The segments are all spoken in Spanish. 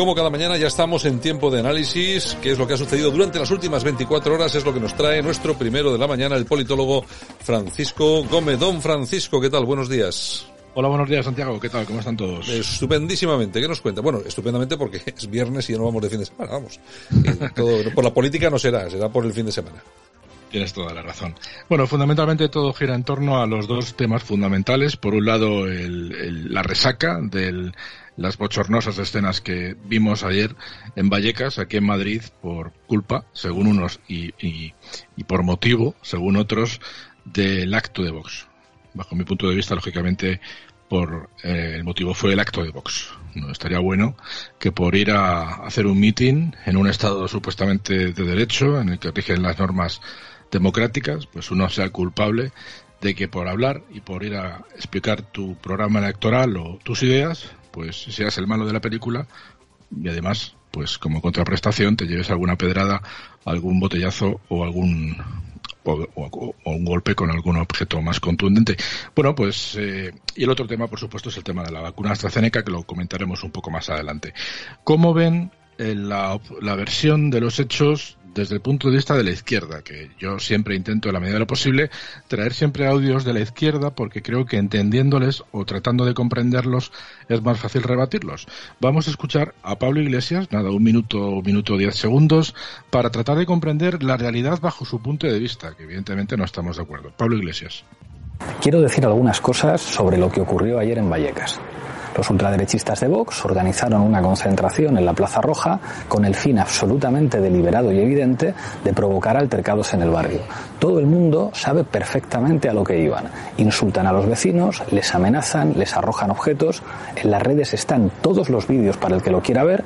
Como cada mañana ya estamos en tiempo de análisis, qué es lo que ha sucedido durante las últimas 24 horas, es lo que nos trae nuestro primero de la mañana, el politólogo Francisco Gómez. Don Francisco, ¿qué tal? Buenos días. Hola, buenos días, Santiago. ¿Qué tal? ¿Cómo están todos? Estupendísimamente. ¿Qué nos cuenta? Bueno, estupendamente porque es viernes y ya no vamos de fin de semana, vamos. por la política no será, será por el fin de semana. Tienes toda la razón. Bueno, fundamentalmente todo gira en torno a los dos temas fundamentales. Por un lado, el, la resaca del las bochornosas escenas que vimos ayer en Vallecas, aquí en Madrid, por culpa, según unos, y, y, por motivo, según otros, del acto de Vox. Bajo mi punto de vista, lógicamente, por eh, el motivo fue el acto de Vox. No estaría bueno que por ir a hacer un mitin en un estado supuestamente de derecho, en el que rigen las normas democráticas, pues uno sea culpable de que por hablar y por ir a explicar tu programa electoral o tus ideas, pues seas el malo de la película y además, pues como contraprestación te lleves alguna pedrada, algún botellazo o algún o, un golpe con algún objeto más contundente. Bueno, pues eh, y el otro tema, por supuesto, es el tema de la vacuna AstraZeneca que lo comentaremos un poco más adelante. ¿Cómo ven eh, la, la versión de los hechos desde el punto de vista de la izquierda, que yo siempre intento, en la medida de lo posible, traer siempre audios de la izquierda porque creo que entendiéndoles o tratando de comprenderlos es más fácil rebatirlos. Vamos a escuchar a Pablo Iglesias, nada, un minuto, un minuto diez segundos, para tratar de comprender la realidad bajo su punto de vista, que evidentemente no estamos de acuerdo. Pablo Iglesias. Quiero decir algunas cosas sobre lo que ocurrió ayer en Vallecas. Los ultraderechistas de Vox organizaron una concentración en la Plaza Roja con el fin absolutamente deliberado y evidente de provocar altercados en el barrio. Todo el mundo sabe perfectamente a lo que iban. Insultan a los vecinos, les amenazan, les arrojan objetos. En las redes están todos los vídeos para el que lo quiera ver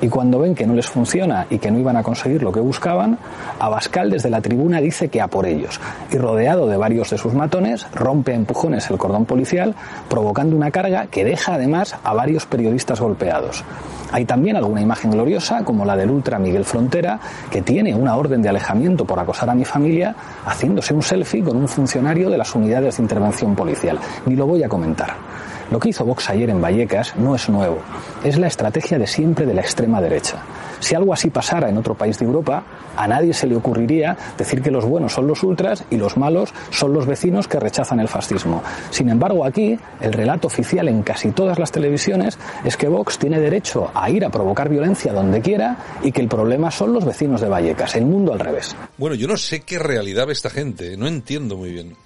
y cuando ven que no les funciona y que no iban a conseguir lo que buscaban, Abascal desde la tribuna dice que a por ellos y rodeado de varios de sus matones rompe a empujones el cordón policial provocando una carga que deja además a varios periodistas golpeados. Hay también alguna imagen gloriosa, como la del ultra Miguel Frontera, que tiene una orden de alejamiento por acosar a mi familia, haciéndose un selfie con un funcionario de las unidades de intervención policial. Ni lo voy a comentar. Lo que hizo Vox ayer en Vallecas no es nuevo, es la estrategia de siempre de la extrema derecha. Si algo así pasara en otro país de Europa, a nadie se le ocurriría decir que los buenos son los ultras y los malos son los vecinos que rechazan el fascismo. Sin embargo, aquí el relato oficial en casi todas las televisiones es que Vox tiene derecho a ir a provocar violencia donde quiera y que el problema son los vecinos de Vallecas, el mundo al revés. Bueno, yo no sé qué realidad ve esta gente, no entiendo muy bien.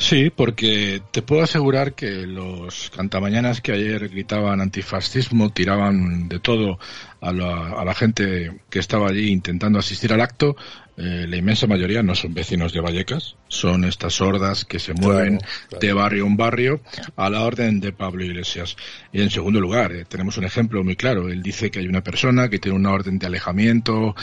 Sí, porque te puedo asegurar que los cantamañanas que ayer gritaban antifascismo, tiraban de todo a la, gente que estaba allí intentando asistir al acto, eh, la inmensa mayoría no son vecinos de Vallecas, son estas sordas que se mueven de barrio en barrio a la orden de Pablo Iglesias. Y en segundo lugar, eh, tenemos un ejemplo muy claro. Él dice que hay una persona que tiene una orden de alejamiento,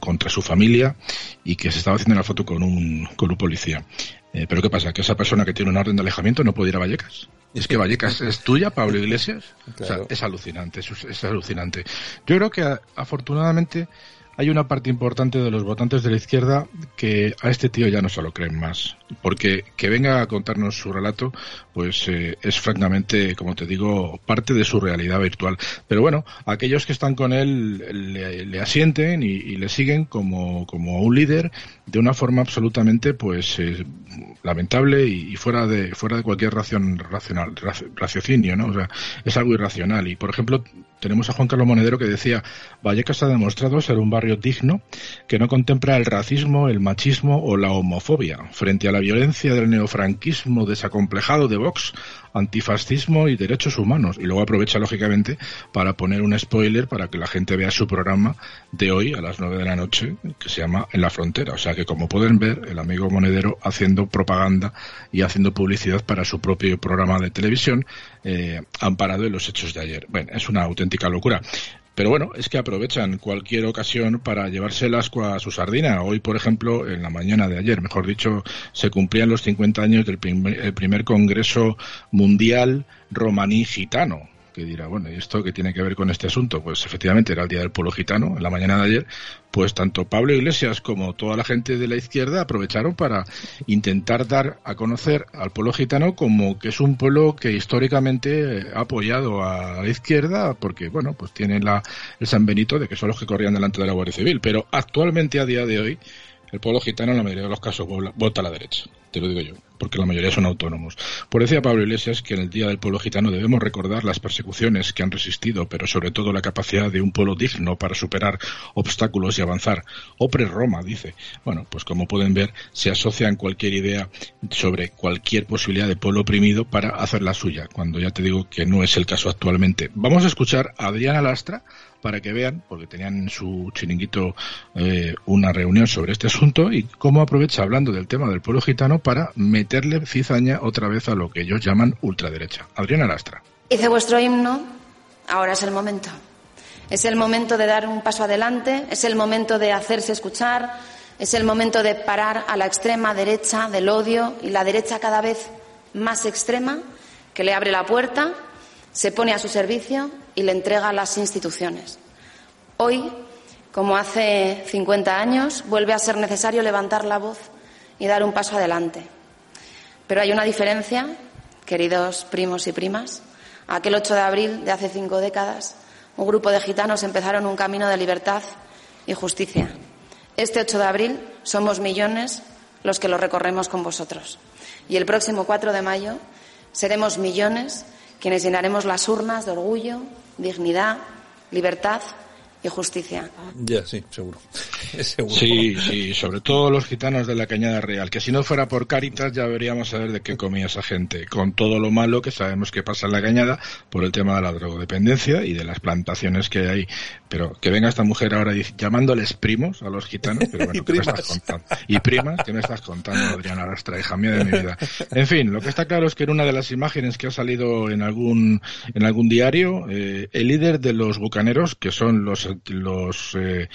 contra su familia y que se estaba haciendo una foto con un, con un policía. Eh, pero ¿qué pasa? ¿Que esa persona que tiene un orden de alejamiento no puede ir a Vallecas? ¿Es que Vallecas es tuya, Pablo Iglesias? O sea, es alucinante, es, es alucinante. Yo creo que afortunadamente hay una parte importante de los votantes de la izquierda que a este tío ya no se lo creen más. Porque que venga a contarnos su relato, pues eh, es francamente, como te digo, parte de su realidad virtual. Pero bueno, aquellos que están con él le, asienten y, le siguen como, como un líder de una forma absolutamente, pues, eh, lamentable y, fuera de fuera de cualquier ración, racional, raciocinio, ¿no? O sea, es algo irracional. Y por ejemplo, tenemos a Juan Carlos Monedero que decía, Vallecas ha demostrado ser un barrio digno que no contempla el racismo, el machismo o la homofobia frente a la violencia del neofranquismo desacomplejado de Vox, antifascismo y derechos humanos. Y luego aprovecha, lógicamente, para poner un spoiler para que la gente vea su programa de hoy a las nueve de la noche, que se llama En la Frontera. O sea que, como pueden ver, el amigo Monedero haciendo propaganda y haciendo publicidad para su propio programa de televisión, eh, amparado en los hechos de ayer. Bueno, es una auténtica locura. Pero bueno, es que aprovechan cualquier ocasión para llevarse el asco a su sardina. Hoy, por ejemplo, en la mañana de ayer, mejor dicho, se cumplían los 50 años del primer, primer Congreso Mundial Romaní Gitano que dirá, bueno, ¿y esto qué tiene que ver con este asunto? Pues efectivamente era el Día del Pueblo Gitano, en la mañana de ayer, pues tanto Pablo Iglesias como toda la gente de la izquierda aprovecharon para intentar dar a conocer al pueblo gitano como que es un pueblo que históricamente ha apoyado a la izquierda porque, bueno, pues tiene la, el San Benito de que son los que corrían delante de la Guardia Civil, pero actualmente a día de hoy el pueblo gitano en la mayoría de los casos vota a la derecha, te lo digo yo, porque la mayoría son autónomos. Por decía Pablo Iglesias que en el Día del Pueblo Gitano debemos recordar las persecuciones que han resistido, pero sobre todo la capacidad de un pueblo digno para superar obstáculos y avanzar. Opre Roma, dice. Bueno, pues como pueden ver, se asocian cualquier idea sobre cualquier posibilidad de pueblo oprimido para hacer la suya, cuando ya te digo que no es el caso actualmente. Vamos a escuchar a Adriana Lastra, para que vean, porque tenían en su chiringuito eh, una reunión sobre este asunto y cómo aprovecha hablando del tema del pueblo gitano para meterle cizaña otra vez a lo que ellos llaman ultraderecha. Adriana Lastra. Hice vuestro himno, ahora es el momento. Es el momento de dar un paso adelante, es el momento de hacerse escuchar, es el momento de parar a la extrema derecha del odio y la derecha cada vez más extrema que le abre la puerta, se pone a su servicio y le entrega a las instituciones. Hoy, como hace 50 años, vuelve a ser necesario levantar la voz y dar un paso adelante. Pero hay una diferencia, queridos primos y primas. Aquel 8 de abril de hace cinco décadas, un grupo de gitanos empezaron un camino de libertad y justicia. Este 8 de abril somos millones los que lo recorremos con vosotros. Y el próximo 4 de mayo seremos millones quienes llenaremos las urnas de orgullo, dignidad, libertad y justicia. Ya, sí, seguro. Sí, sí, sobre todo los gitanos de la Cañada Real, que si no fuera por Cáritas ya veríamos saber de qué comía esa gente, con todo lo malo que sabemos que pasa en la Cañada por el tema de la drogodependencia y de las plantaciones que hay. Pero que venga esta mujer ahora llamándoles primos a los gitanos, pero bueno, ¿qué me estás contando? Y primas, ¿qué me estás contando, Adriana Lastra, hija mía de mi vida? En fin, lo que está claro es que en una de las imágenes que ha salido en algún, en algún diario, eh, el líder de los bucaneros, que son los, los eh,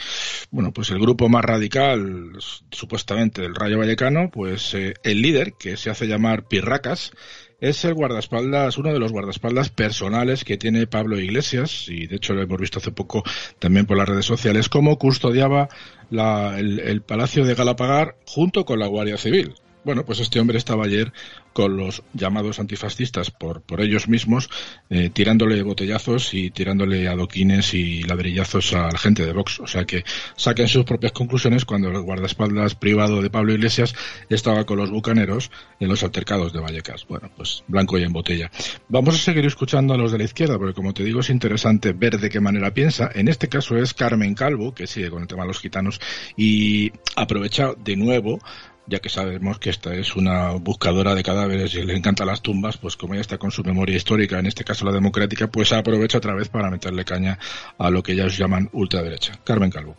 bueno, pues el grupo más radical, supuestamente del Rayo Vallecano, pues eh, el líder, que se hace llamar Pirracas, es el guardaespaldas, uno de los guardaespaldas personales que tiene Pablo Iglesias, y de hecho lo hemos visto hace poco también por las redes sociales, cómo custodiaba el, el Palacio de Galapagar junto con la Guardia Civil. Bueno, pues este hombre estaba ayer con los llamados antifascistas por, por ellos mismos, eh, tirándole botellazos y tirándole adoquines y ladrillazos a la gente de Vox. O sea que saquen sus propias conclusiones cuando el guardaespaldas privado de Pablo Iglesias estaba con los bucaneros en los altercados de Vallecas. Bueno, pues blanco y en botella. Vamos a seguir escuchando a los de la izquierda, porque como te digo es interesante ver de qué manera piensa. En este caso es Carmen Calvo, que sigue con el tema de los gitanos, y aprovecha de nuevo ya que sabemos que esta es una buscadora de cadáveres y le encantan las tumbas, pues como ella está con su memoria histórica, en este caso la democrática, pues aprovecha otra vez para meterle caña a lo que ellos llaman ultraderecha. Carmen Calvo.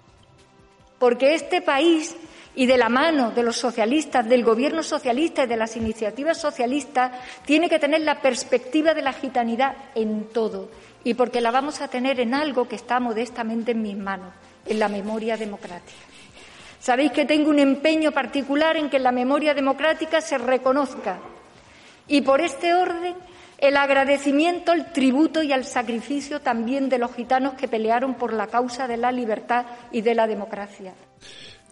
Porque este país y de la mano de los socialistas, del gobierno socialista y de las iniciativas socialistas, tiene que tener la perspectiva de la gitanidad en todo y porque la vamos a tener en algo que está modestamente en mis manos, en la memoria democrática. Sabéis que tengo un empeño particular en que la memoria democrática se reconozca y por este orden el agradecimiento, el tributo y el sacrificio también de los gitanos que pelearon por la causa de la libertad y de la democracia.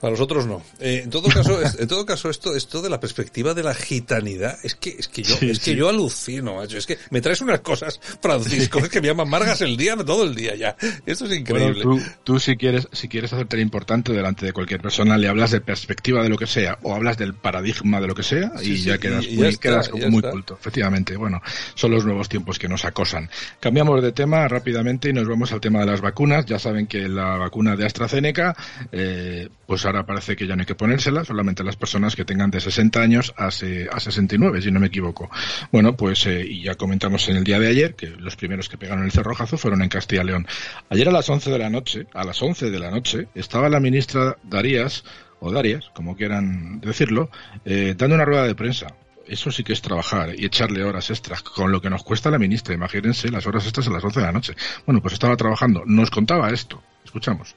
Para nosotros no. Eh, en todo caso, en todo caso esto, esto de la perspectiva de la gitanidad, es que, es que yo, es que yo alucino, macho. Es que me traes unas cosas, Francisco, es que me amargas el día, todo el día ya. Esto es increíble. tú, tú si quieres, si quieres hacerte importante delante de cualquier persona, le hablas de perspectiva de lo que sea, o hablas del paradigma de lo que sea, y ya quedas, muy, quedas como muy culto. Efectivamente, bueno, son los nuevos tiempos que nos acosan. Cambiamos de tema rápidamente y nos vamos al tema de las vacunas. Ya saben que la vacuna de AstraZeneca, eh, pues ahora parece que ya no hay que ponérsela, solamente las personas que tengan de 60 años a, a 69, si no me equivoco. Bueno, pues eh, y ya comentamos en el día de ayer que los primeros que pegaron el cerrojazo fueron en Castilla y León. Ayer a las 11 de la noche, a las 11 de la noche, estaba la ministra Darías, o Darias, como quieran decirlo, eh, dando una rueda de prensa eso sí que es trabajar y echarle horas extras, con lo que nos cuesta la ministra. Imagínense las horas extras a las 11 de la noche. Bueno, pues estaba trabajando. Nos contaba esto. Escuchamos.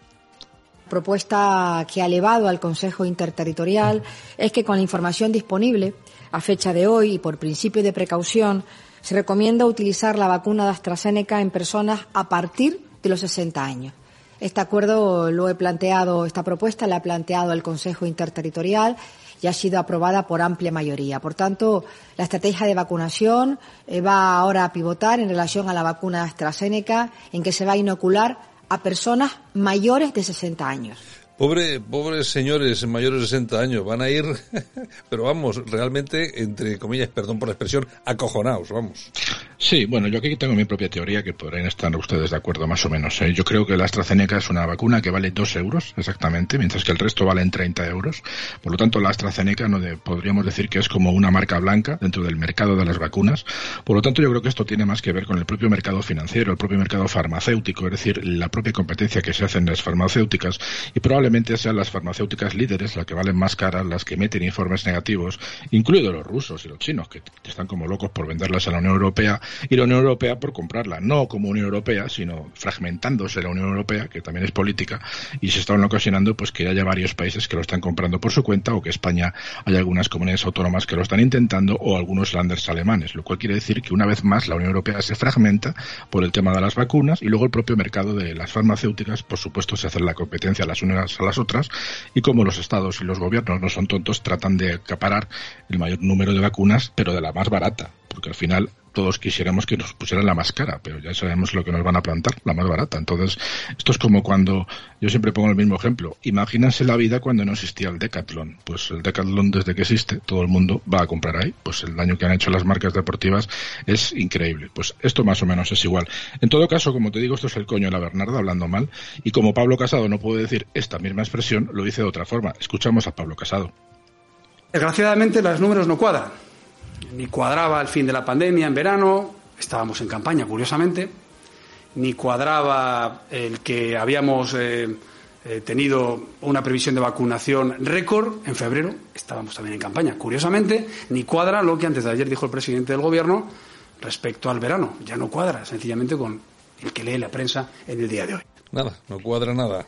Propuesta que ha elevado al Consejo Interterritorial es que con la información disponible a fecha de hoy y por principio de precaución, se recomienda utilizar la vacuna de AstraZeneca en personas a partir de los 60 años. Este acuerdo lo he planteado, esta propuesta la ha planteado el Consejo Interterritorial y ha sido aprobada por amplia mayoría. Por tanto, la estrategia de vacunación eh, va ahora a pivotar en relación a la vacuna AstraZeneca, en que se va a inocular a personas mayores de 60 años. Pobre, pobres señores mayores de 60 años, van a ir, pero vamos, realmente, entre comillas, perdón por la expresión, acojonados, vamos. Sí, bueno, yo aquí tengo mi propia teoría que podrían estar ustedes de acuerdo más o menos. ¿eh? Yo creo que la AstraZeneca es una vacuna que vale 2 euros exactamente, mientras que el resto valen 30 euros. Por lo tanto, la AstraZeneca no podríamos decir que es como una marca blanca dentro del mercado de las vacunas. Por lo tanto, yo creo que esto tiene más que ver con el propio mercado financiero, el propio mercado farmacéutico, es decir, la propia competencia que se hace en las farmacéuticas y probablemente sean las farmacéuticas líderes las que valen más caras, las que meten informes negativos, incluidos los rusos y los chinos, que están como locos por venderlas a la Unión Europea, y la Unión Europea por comprarla, no como Unión Europea, sino fragmentándose la Unión Europea, que también es política, y se están ocasionando pues que haya varios países que lo están comprando por su cuenta, o que España hay algunas comunidades autónomas que lo están intentando, o algunos landers alemanes, lo cual quiere decir que una vez más la Unión Europea se fragmenta por el tema de las vacunas, y luego el propio mercado de las farmacéuticas, por supuesto, se hace la competencia a las unas a las otras y como los estados y los gobiernos no son tontos, tratan de acaparar el mayor número de vacunas, pero de la más barata, porque al final todos quisiéramos que nos pusieran la más cara, pero ya sabemos lo que nos van a plantar, la más barata. Entonces, esto es como cuando, yo siempre pongo el mismo ejemplo, imagínense la vida cuando no existía el Decathlon. Pues el Decathlon desde que existe, todo el mundo va a comprar ahí. Pues el daño que han hecho las marcas deportivas es increíble. Pues esto más o menos es igual. En todo caso, como te digo, esto es el coño de la Bernarda hablando mal, y como Pablo Casado no puede decir esta misma expresión, lo dice de otra forma. Escuchamos a Pablo Casado. Desgraciadamente los números no cuadran ni cuadraba el fin de la pandemia en verano, estábamos en campaña, curiosamente, ni cuadraba el que habíamos eh, eh, tenido una previsión de vacunación récord en febrero, estábamos también en campaña, curiosamente, ni cuadra lo que antes de ayer dijo el presidente del Gobierno respecto al verano, ya no cuadra, sencillamente con el que lee la prensa en el día de hoy. Nada, no cuadra nada.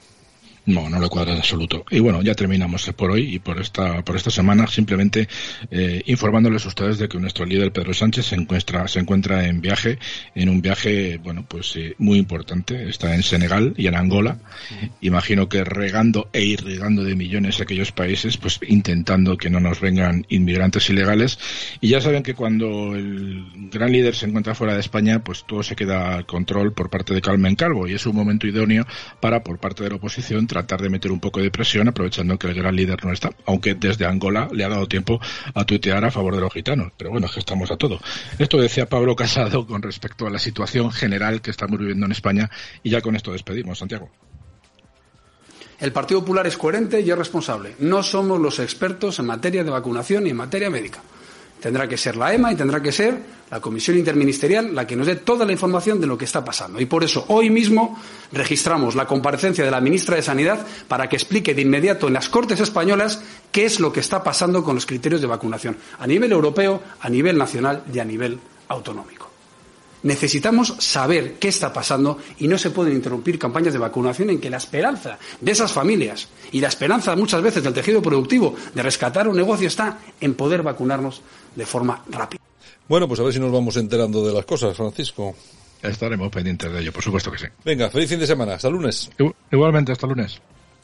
No, no lo cuadra en absoluto. Y bueno, ya terminamos por hoy y por esta, por esta semana, simplemente eh, informándoles a ustedes de que nuestro líder Pedro Sánchez se encuentra, se encuentra en viaje, en un viaje, bueno, pues eh, muy importante. Está en Senegal y en Angola. Imagino que regando e irrigando de millones a aquellos países, pues intentando que no nos vengan inmigrantes ilegales. Y ya saben que cuando el gran líder se encuentra fuera de España, pues todo se queda al control por parte de Carmen Calvo y es un momento idóneo para, por parte de la oposición, tratar de meter un poco de presión aprovechando que el gran líder no está, aunque desde Angola le ha dado tiempo a tuitear a favor de los gitanos. Pero bueno, es que estamos a todo. Esto decía Pablo Casado con respecto a la situación general que estamos viviendo en España y ya con esto despedimos, Santiago. El Partido Popular es coherente y es responsable. No somos los expertos en materia de vacunación y en materia médica. Tendrá que ser la EMA y tendrá que ser la Comisión Interministerial la que nos dé toda la información de lo que está pasando. Y por eso hoy mismo registramos la comparecencia de la ministra de Sanidad para que explique de inmediato en las Cortes españolas qué es lo que está pasando con los criterios de vacunación a nivel europeo, a nivel nacional y a nivel autonómico. Necesitamos saber qué está pasando y no se pueden interrumpir campañas de vacunación en que la esperanza de esas familias y la esperanza muchas veces del tejido productivo de rescatar un negocio está en poder vacunarnos de forma rápida. Bueno, pues a ver si nos vamos enterando de las cosas, Francisco. Estaremos pendientes de ello, por supuesto que sí. Venga, feliz fin de semana. Hasta lunes. Igualmente, hasta lunes.